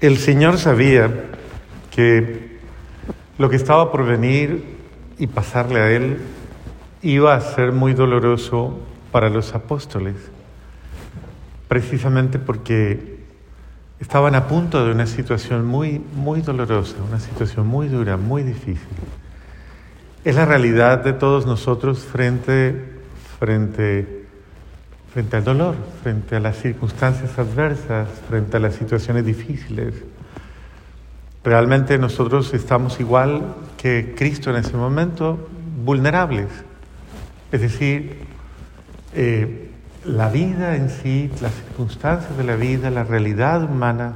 El Señor sabía que lo que estaba por venir y pasarle a Él iba a ser muy doloroso para los apóstoles, precisamente porque estaban a punto de una situación muy, muy dolorosa, una situación muy dura, muy difícil. Es la realidad de todos nosotros frente, frente, frente al dolor, frente a las circunstancias adversas, frente a las situaciones difíciles. Realmente nosotros estamos igual que Cristo en ese momento, vulnerables. Es decir, eh, la vida en sí, las circunstancias de la vida, la realidad humana,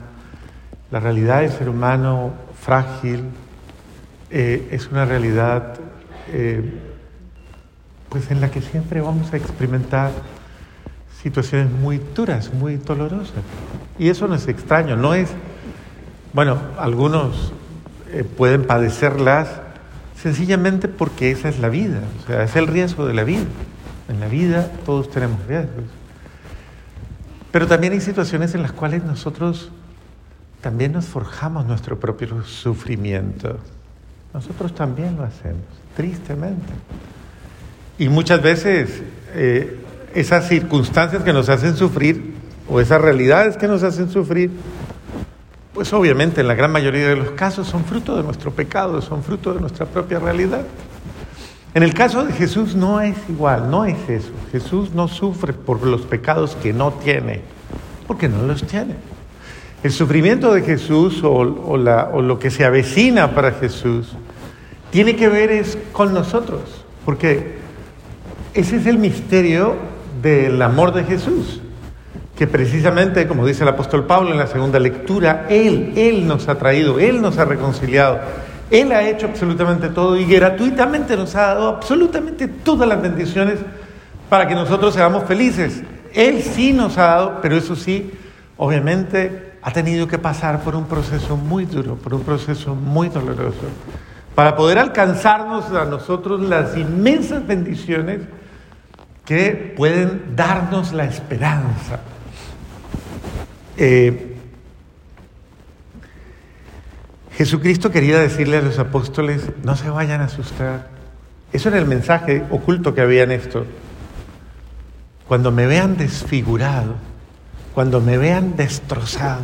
la realidad del ser humano frágil, eh, es una realidad eh, pues en la que siempre vamos a experimentar situaciones muy duras, muy dolorosas. Y eso no es extraño, no es, bueno, algunos pueden padecerlas sencillamente porque esa es la vida, o sea, es el riesgo de la vida. En la vida todos tenemos riesgos. Pero también hay situaciones en las cuales nosotros también nos forjamos nuestro propio sufrimiento. Nosotros también lo hacemos, tristemente. Y muchas veces eh, esas circunstancias que nos hacen sufrir o esas realidades que nos hacen sufrir, pues obviamente en la gran mayoría de los casos son fruto de nuestro pecado, son fruto de nuestra propia realidad. En el caso de Jesús no es igual, no es eso. Jesús no sufre por los pecados que no tiene, porque no los tiene. El sufrimiento de Jesús o, lo que se avecina para Jesús tiene que ver es con nosotros, porque ese es el misterio del amor de Jesús, que precisamente, como dice el apóstol Pablo en la segunda lectura, Él, Él nos ha traído, Él nos ha reconciliado, él ha hecho absolutamente todo y gratuitamente nos ha dado absolutamente todas las bendiciones para que nosotros seamos felices. Él sí nos ha dado, pero eso sí, obviamente ha tenido que pasar por un proceso muy duro, por un proceso muy doloroso, para poder alcanzarnos a nosotros las inmensas bendiciones que pueden darnos la esperanza. Eh, Jesucristo quería decirle a los apóstoles, no se vayan a asustar. Eso era el mensaje oculto que había en esto. Cuando me vean desfigurado, cuando me vean destrozado,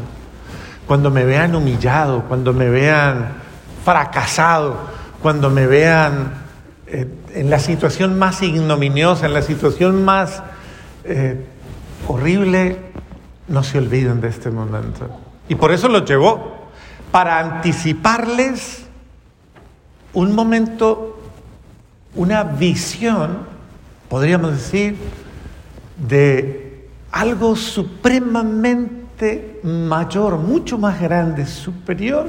cuando me vean humillado, cuando me vean fracasado, cuando me vean eh, en la situación más ignominiosa, en la situación más eh, horrible, no se olviden de este momento. Y por eso lo llevó para anticiparles un momento, una visión, podríamos decir, de algo supremamente mayor, mucho más grande, superior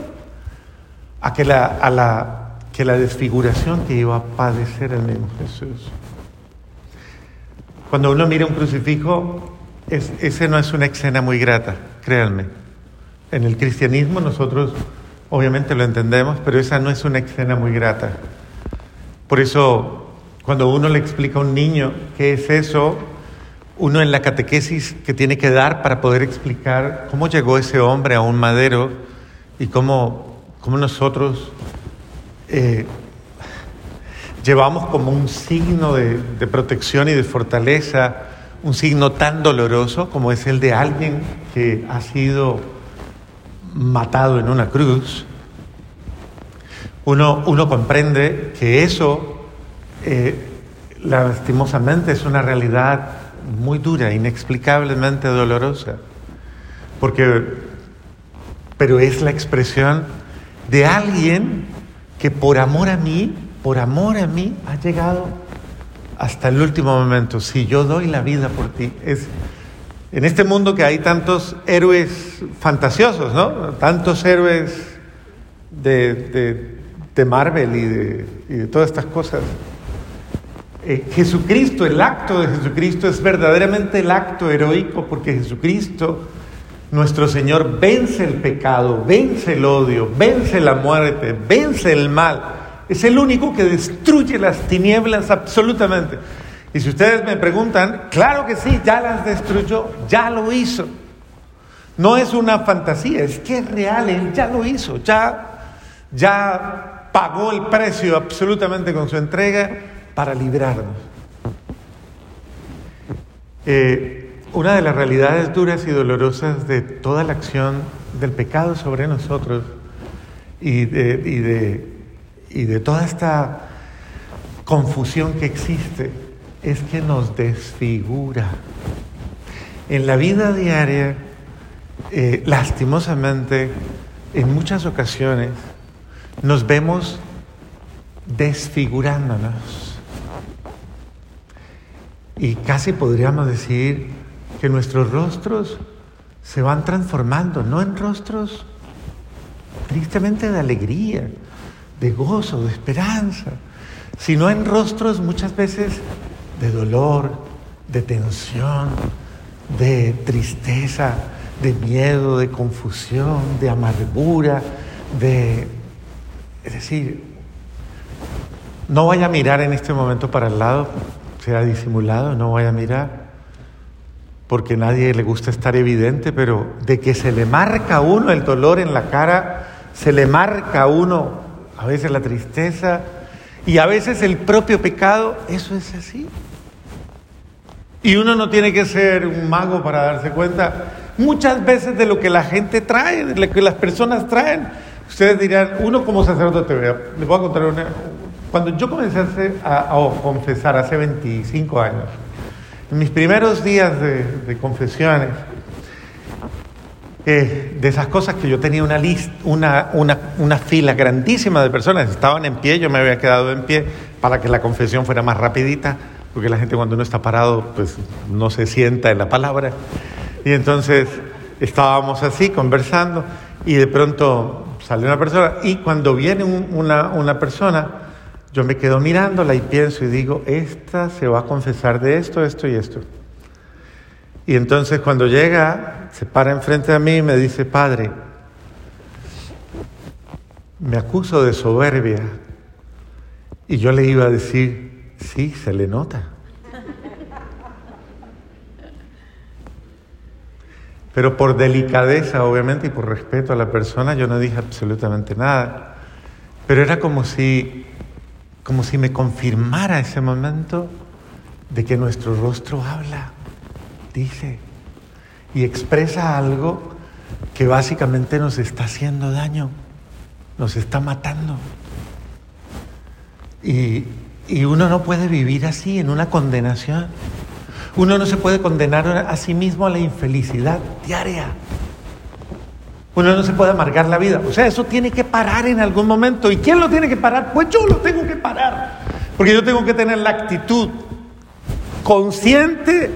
a, que la, a la, que la desfiguración que iba a padecer el mismo Jesús. Cuando uno mira un crucifijo, es, ese no es una escena muy grata, créanme. En el cristianismo nosotros obviamente lo entendemos, pero esa no es una escena muy grata. Por eso, cuando uno le explica a un niño qué es eso, uno en la catequesis que tiene que dar para poder explicar cómo llegó ese hombre a un madero y cómo, cómo nosotros eh, llevamos como un signo de, de protección y de fortaleza, un signo tan doloroso como es el de alguien que ha sido matado en una cruz, uno, uno comprende que eso, eh, lastimosamente, es una realidad muy dura, inexplicablemente dolorosa, porque, pero es la expresión de alguien que por amor a mí, por amor a mí, ha llegado hasta el último momento. Si yo doy la vida por ti, es en este mundo que hay tantos héroes fantasiosos, ¿no? Tantos héroes de, Marvel y de, todas estas cosas. Eh, Jesucristo, el acto de Jesucristo es verdaderamente el acto heroico porque Jesucristo, nuestro Señor, vence el pecado, vence el odio, vence la muerte, vence el mal. Es el único que destruye las tinieblas absolutamente. Y si ustedes me preguntan, claro que sí, ya las destruyó, ya lo hizo. No es una fantasía, es que es real, Él ya lo hizo, ya, ya pagó el precio absolutamente con su entrega para librarnos. Eh, una de las realidades duras y dolorosas de toda la acción del pecado sobre nosotros y de, y de, y de toda esta confusión que existe es que nos desfigura. En la vida diaria, eh, lastimosamente, en muchas ocasiones, nos vemos desfigurándonos. Y casi podríamos decir que nuestros rostros se van transformando, no en rostros tristemente de alegría, de gozo, de esperanza, sino en rostros muchas veces de dolor, de tensión, de tristeza, de miedo, de confusión, de amargura, de... Es decir, no vaya a mirar en este momento para el lado, sea disimulado, no vaya a mirar, porque a nadie le gusta estar evidente, pero de que se le marca a uno el dolor en la cara, se le marca a uno a veces la tristeza y a veces el propio pecado, eso es así. Y uno no tiene que ser un mago para darse cuenta muchas veces de lo que la gente trae, de lo que las personas traen. Ustedes dirán, uno como sacerdote, les voy a contar una. Cuando yo comencé a, confesar hace 25 años, mis primeros días de, confesiones, eh, de esas cosas que yo tenía una, lista, una, una, una fila grandísima de personas, estaban en pie, yo me había quedado en pie para que la confesión fuera más rapidita porque la gente cuando uno está parado, pues no se sienta en la palabra. Y entonces estábamos así conversando y de pronto sale una persona y cuando viene una, una persona, yo me quedo mirándola y pienso y digo, esta se va a confesar de esto, esto y esto. Y entonces cuando llega, se para enfrente de mí y me dice, Padre, me acuso de soberbia. Y yo le iba a decir, Sí, se le nota. Pero por delicadeza, obviamente, y por respeto a la persona, yo no dije absolutamente nada. Pero era como si, como si me confirmara ese momento de que nuestro rostro habla, dice, y expresa algo que básicamente nos está haciendo daño, nos está matando. Y, y uno no puede vivir así, en una condenación. Uno no se puede condenar a sí mismo a la infelicidad diaria. Uno no se puede amargar la vida. O sea, eso tiene que parar en algún momento. ¿Y quién lo tiene que parar? Pues yo lo tengo que parar. Porque yo tengo que tener la actitud consciente,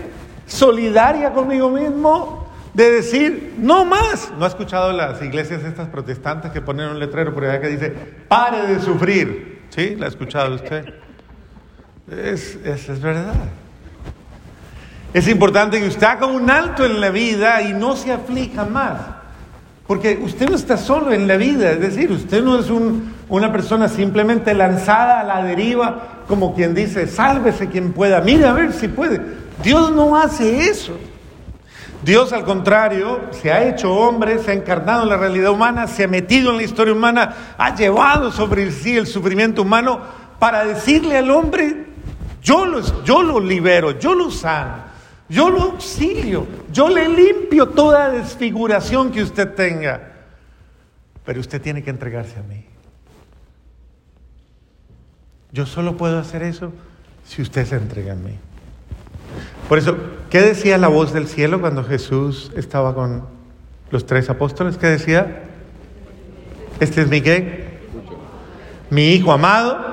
solidaria conmigo mismo, de decir, no más. ¿No ha escuchado las iglesias estas protestantes que ponen un letrero por allá que dice, pare de sufrir? ¿Sí? ¿La ha escuchado usted? Es, es, verdad. Es importante que usted haga un alto en la vida y no se aflija más. Porque usted no está solo en la vida, es decir, usted no es una persona simplemente lanzada a la deriva, como quien dice, sálvese quien pueda, mire a ver si puede. Dios no hace eso. Dios al contrario se ha hecho hombre, se ha encarnado en la realidad humana, se ha metido en la historia humana, ha llevado sobre sí el sufrimiento humano para decirle al hombre, yo lo, yo lo libero, yo lo sano, yo lo auxilio, yo le limpio toda desfiguración que usted tenga. Pero usted tiene que entregarse a mí. Yo solo puedo hacer eso si usted se entrega a mí. Por eso, ¿qué decía la voz del cielo cuando Jesús estaba con los tres apóstoles? ¿Qué decía? Este es mi qué? Mi hijo amado,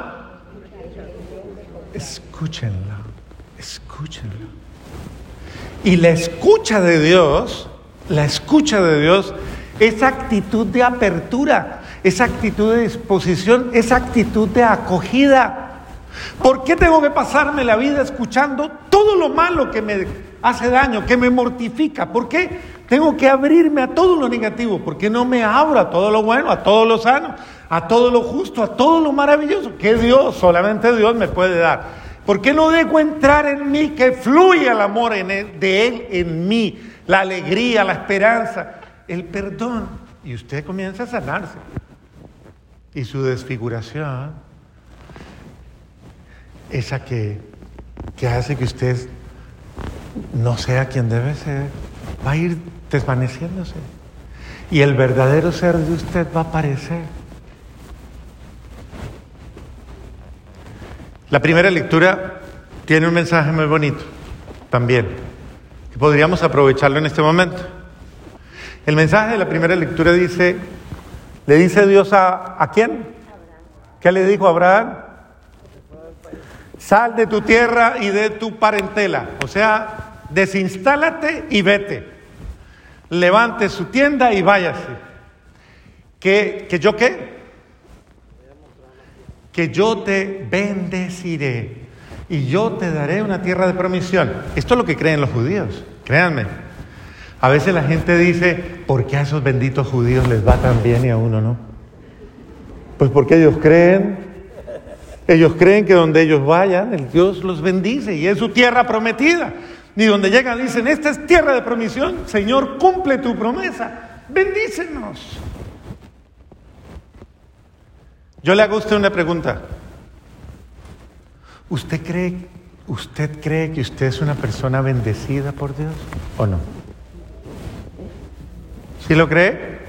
Escúchenlo, escúchenlo. Y la escucha de Dios, la escucha de Dios, esa actitud de apertura, esa actitud de disposición, esa actitud de acogida. ¿Por qué tengo que pasarme la vida escuchando todo lo malo que me hace daño, que me mortifica? ¿Por qué tengo que abrirme a todo lo negativo? ¿Por qué no me abro a todo lo bueno, a todo lo sano, a todo lo justo, a todo lo maravilloso que Dios, solamente Dios me puede dar? ¿Por qué no dejo entrar en mí que fluya el amor de Él en mí? La alegría, la esperanza. el perdón y usted comienza a sanarse. Y su desfiguración, esa que, que hace que usted no sea quien debe ser, va a ir desvaneciéndose. Y el verdadero ser de usted va a aparecer. La primera lectura tiene un mensaje muy bonito también, que podríamos aprovecharlo en este momento. El mensaje de la primera lectura dice, le dice Dios a, ¿a quién? ¿Qué le dijo a Abraham? Sal de tu tierra y de tu parentela. O sea, desinstálate y vete. Levante su tienda y váyase. ¿Que, que yo qué? Que yo te bendeciré y yo te daré una tierra de promisión. Esto es lo que creen los judíos, créanme. A veces la gente dice, ¿por qué a esos benditos judíos les va tan bien y a uno no? Pues porque ellos creen, ellos creen que donde ellos vayan, el Dios los bendice y es su tierra prometida. Ni donde llegan dicen, esta es tierra de promisión, Señor, cumple tu promesa, bendícenos. Yo le hago a usted una pregunta. ¿Usted cree, ¿Usted cree que usted es una persona bendecida por Dios o no? ¿Sí lo cree?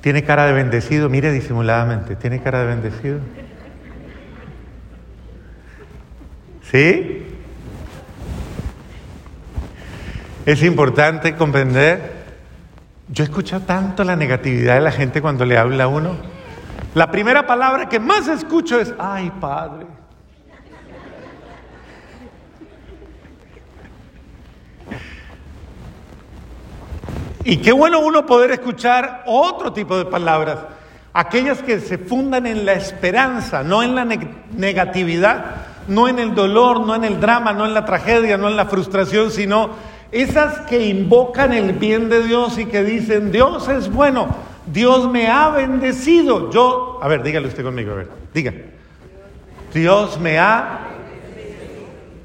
Tiene cara de bendecido, mire disimuladamente, tiene cara de bendecido. ¿Sí? Es importante comprender. Yo escucho tanto la negatividad de la gente cuando le habla a uno. La primera palabra que más escucho es, ay Padre. Y qué bueno uno poder escuchar otro tipo de palabras, aquellas que se fundan en la esperanza, no en la negatividad, no en el dolor, no en el drama, no en la tragedia, no en la frustración, sino esas que invocan el bien de Dios y que dicen, Dios es bueno, Dios me ha bendecido. Yo, a ver, dígale usted conmigo, a ver, diga. Dios me ha...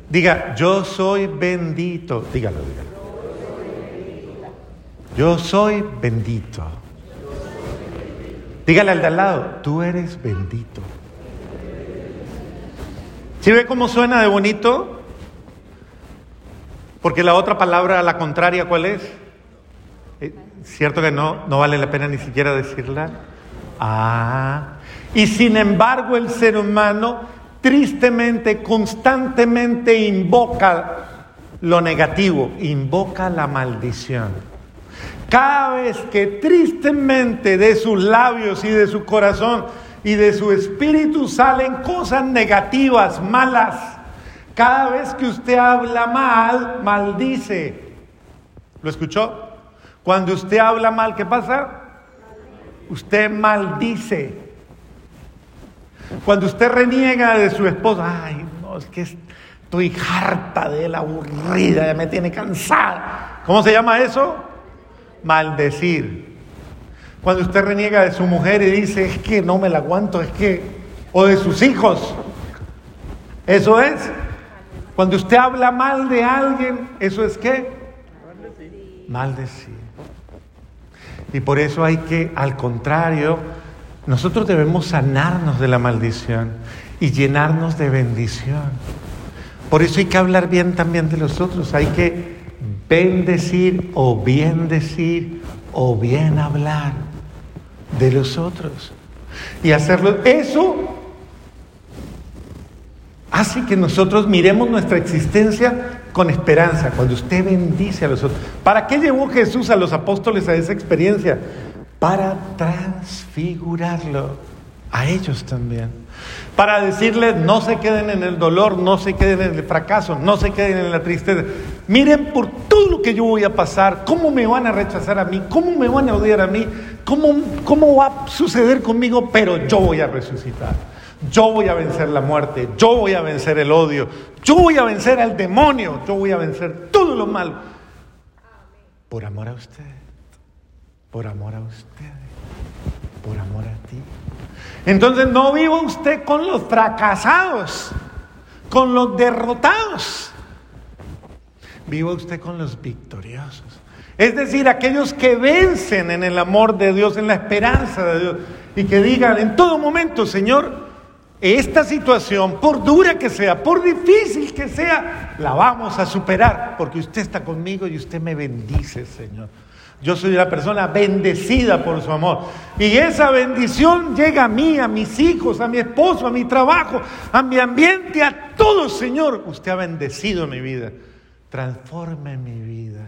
Diga, yo soy bendito. Dígalo, dígalo. Yo soy bendito. Dígale al de al lado, tú eres bendito. ¿Sí ve cómo suena de bonito? Porque la otra palabra, la contraria, ¿cuál es? ¿Cierto que no, no vale la pena ni siquiera decirla? Ah, y sin embargo el ser humano tristemente, constantemente invoca lo negativo, invoca la maldición. Cada vez que tristemente de sus labios y de su corazón y de su espíritu salen cosas negativas, malas, cada vez que usted habla mal, maldice. ¿Lo escuchó? Cuando usted habla mal, ¿qué pasa? Usted maldice. Cuando usted reniega de su esposa, ay, no, es que estoy harta de él, aburrida, ya me tiene cansada. ¿Cómo se llama eso? Maldecir. Cuando usted reniega de su mujer y dice, es que no me la aguanto, es que, o de sus hijos, eso es. Cuando usted habla mal de alguien, ¿eso es qué? Maldecir. Y por eso hay que, al contrario, nosotros debemos sanarnos de la maldición y llenarnos de bendición. Por eso hay que hablar bien también de los otros, hay que bendecir o bien decir o bien hablar de los otros. Y hacerlo, eso hace que nosotros miremos nuestra existencia con esperanza, cuando usted bendice a los otros. ¿Para qué llevó Jesús a los apóstoles a esa experiencia? Para transfigurarlo a ellos también. Para decirles, no se queden en el dolor, no se queden en el fracaso, no se queden en la tristeza. Miren por todo lo que yo voy a pasar, cómo me van a rechazar a mí, cómo me van a odiar a mí, cómo, cómo va a suceder conmigo, pero yo voy a resucitar. Yo voy a vencer la muerte, yo voy a vencer el odio, yo voy a vencer al demonio, yo voy a vencer todo lo malo. Por amor a usted, por amor a usted, por amor a ti. Entonces no viva usted con los fracasados, con los derrotados. Viva usted con los victoriosos. Es decir, aquellos que vencen en el amor de Dios, en la esperanza de Dios, y que digan en todo momento, Señor, esta situación, por dura que sea, por difícil que sea, la vamos a superar, porque usted está conmigo y usted me bendice, Señor. Yo soy una persona bendecida por su amor. Y esa bendición llega a mí, a mis hijos, a mi esposo, a mi trabajo, a mi ambiente, a todo, Señor. Usted ha bendecido mi vida. Transforme mi vida.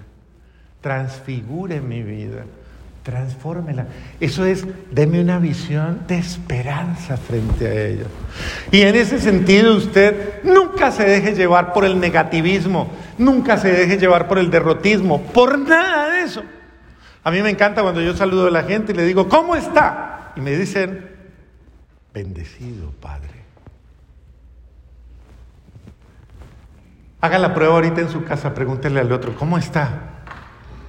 Transfigure mi vida. Transfórmela. Eso es, deme una visión de esperanza frente a ella. Y en ese sentido usted nunca se deje llevar por el negativismo, nunca se deje llevar por el derrotismo, por nada de eso. A mí me encanta cuando yo saludo a la gente y le digo, ¿cómo está? Y me dicen, bendecido, Padre. Haga la prueba ahorita en su casa, pregúntele al otro, ¿cómo está?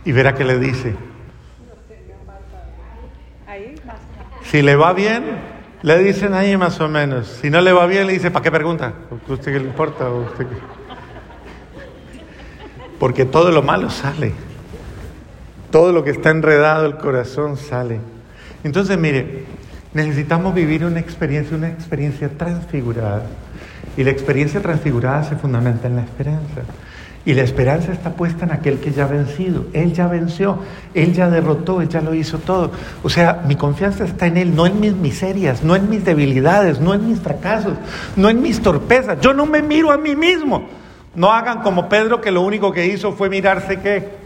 Y verá que le dice. Si le va bien, le dicen ahí más o menos. Si no le va bien, le dice, ¿para qué pregunta? ¿A usted qué le importa? usted Porque todo lo malo sale. Todo lo que está enredado el corazón sale. Entonces, mire, necesitamos vivir una experiencia, una experiencia transfigurada. Y la experiencia transfigurada se fundamenta en la esperanza. Y la esperanza está puesta en aquel que ya ha vencido. Él ya venció, Él ya derrotó, Él ya lo hizo todo. O sea, mi confianza está en Él, no en mis miserias, no en mis debilidades, no en mis fracasos, no en mis torpezas. Yo no me miro a mí mismo. No hagan como Pedro que lo único que hizo fue mirarse qué?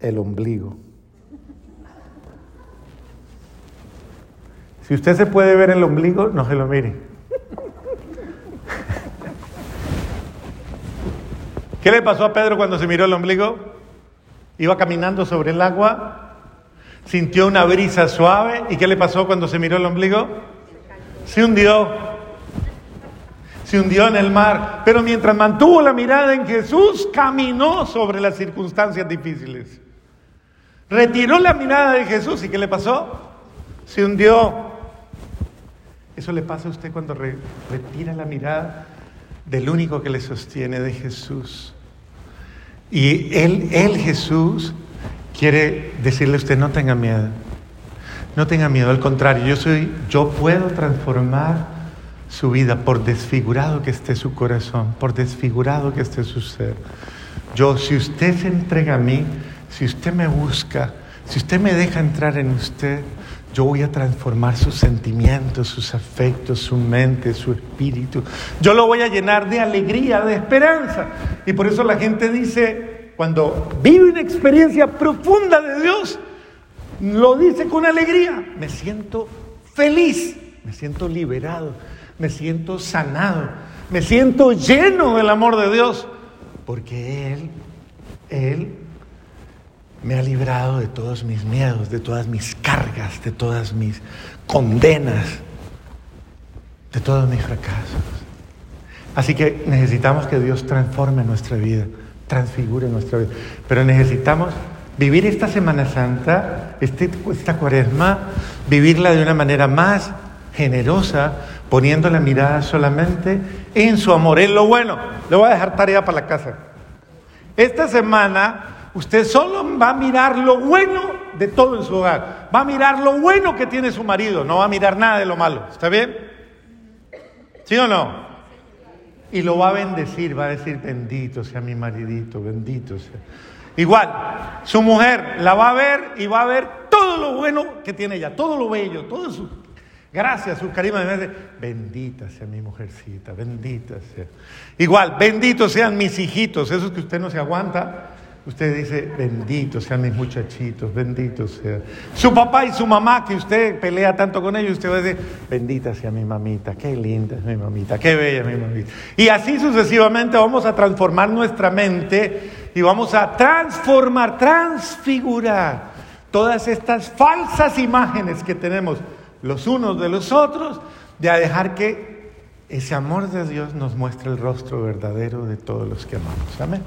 el ombligo. Si usted se puede ver el ombligo, no se lo mire. ¿Qué le pasó a Pedro cuando se miró el ombligo? Iba caminando sobre el agua, sintió una brisa suave y ¿qué le pasó cuando se miró el ombligo? Se hundió. Se hundió en el mar, pero mientras mantuvo la mirada en Jesús, caminó sobre las circunstancias difíciles. Retiró la mirada de Jesús y ¿qué le pasó? Se hundió. Eso le pasa a usted cuando retira la mirada del único que le sostiene, de Jesús. Y él, él, Jesús, quiere decirle a usted, no tenga miedo. No tenga miedo, al contrario, yo soy, yo puedo transformar su vida por desfigurado que esté su corazón, por desfigurado que esté su ser. Yo, si usted se entrega a mí, si usted me busca, si usted me deja entrar en usted, yo voy a transformar sus sentimientos, sus afectos, su mente, su espíritu. Yo lo voy a llenar de alegría, de esperanza. Y por eso la gente dice, cuando vive una experiencia profunda de Dios, lo dice con alegría. Me siento feliz, me siento liberado, me siento sanado, me siento lleno del amor de Dios, porque Él, Él me ha librado de todos mis miedos, de todas mis cargas, de todas mis condenas, de todos mis fracasos. Así que necesitamos que Dios transforme nuestra vida, transfigure nuestra vida. Pero necesitamos vivir esta Semana Santa, este, esta cuaresma, vivirla de una manera más generosa, poniendo la mirada solamente en su amor, en lo bueno. Le voy a dejar tarea para la casa. Esta semana Usted solo va a mirar lo bueno de todo en su hogar. Va a mirar lo bueno que tiene su marido, no va a mirar nada de lo malo. ¿Está bien? ¿Sí o no? Y lo va a bendecir, va a decir, bendito sea mi maridito, bendito sea. Igual, su mujer la va a ver y va a ver todo lo bueno que tiene ella, todo lo bello, todo su gracias, su carisma. Bendita sea mi mujercita, bendita sea. Igual, benditos sean mis hijitos, esos que usted no se aguanta Usted dice, bendito sean mis muchachitos, bendito sea. Su papá y su mamá, que usted pelea tanto con ellos, usted va a decir, bendita sea mi mamita, qué linda es mi mamita, qué bella es mi mamita. Y así sucesivamente vamos a transformar nuestra mente y vamos a transformar, transfigurar todas estas falsas imágenes que tenemos los unos de los otros, de a dejar que ese amor de Dios nos muestre el rostro verdadero de todos los que amamos. Amén.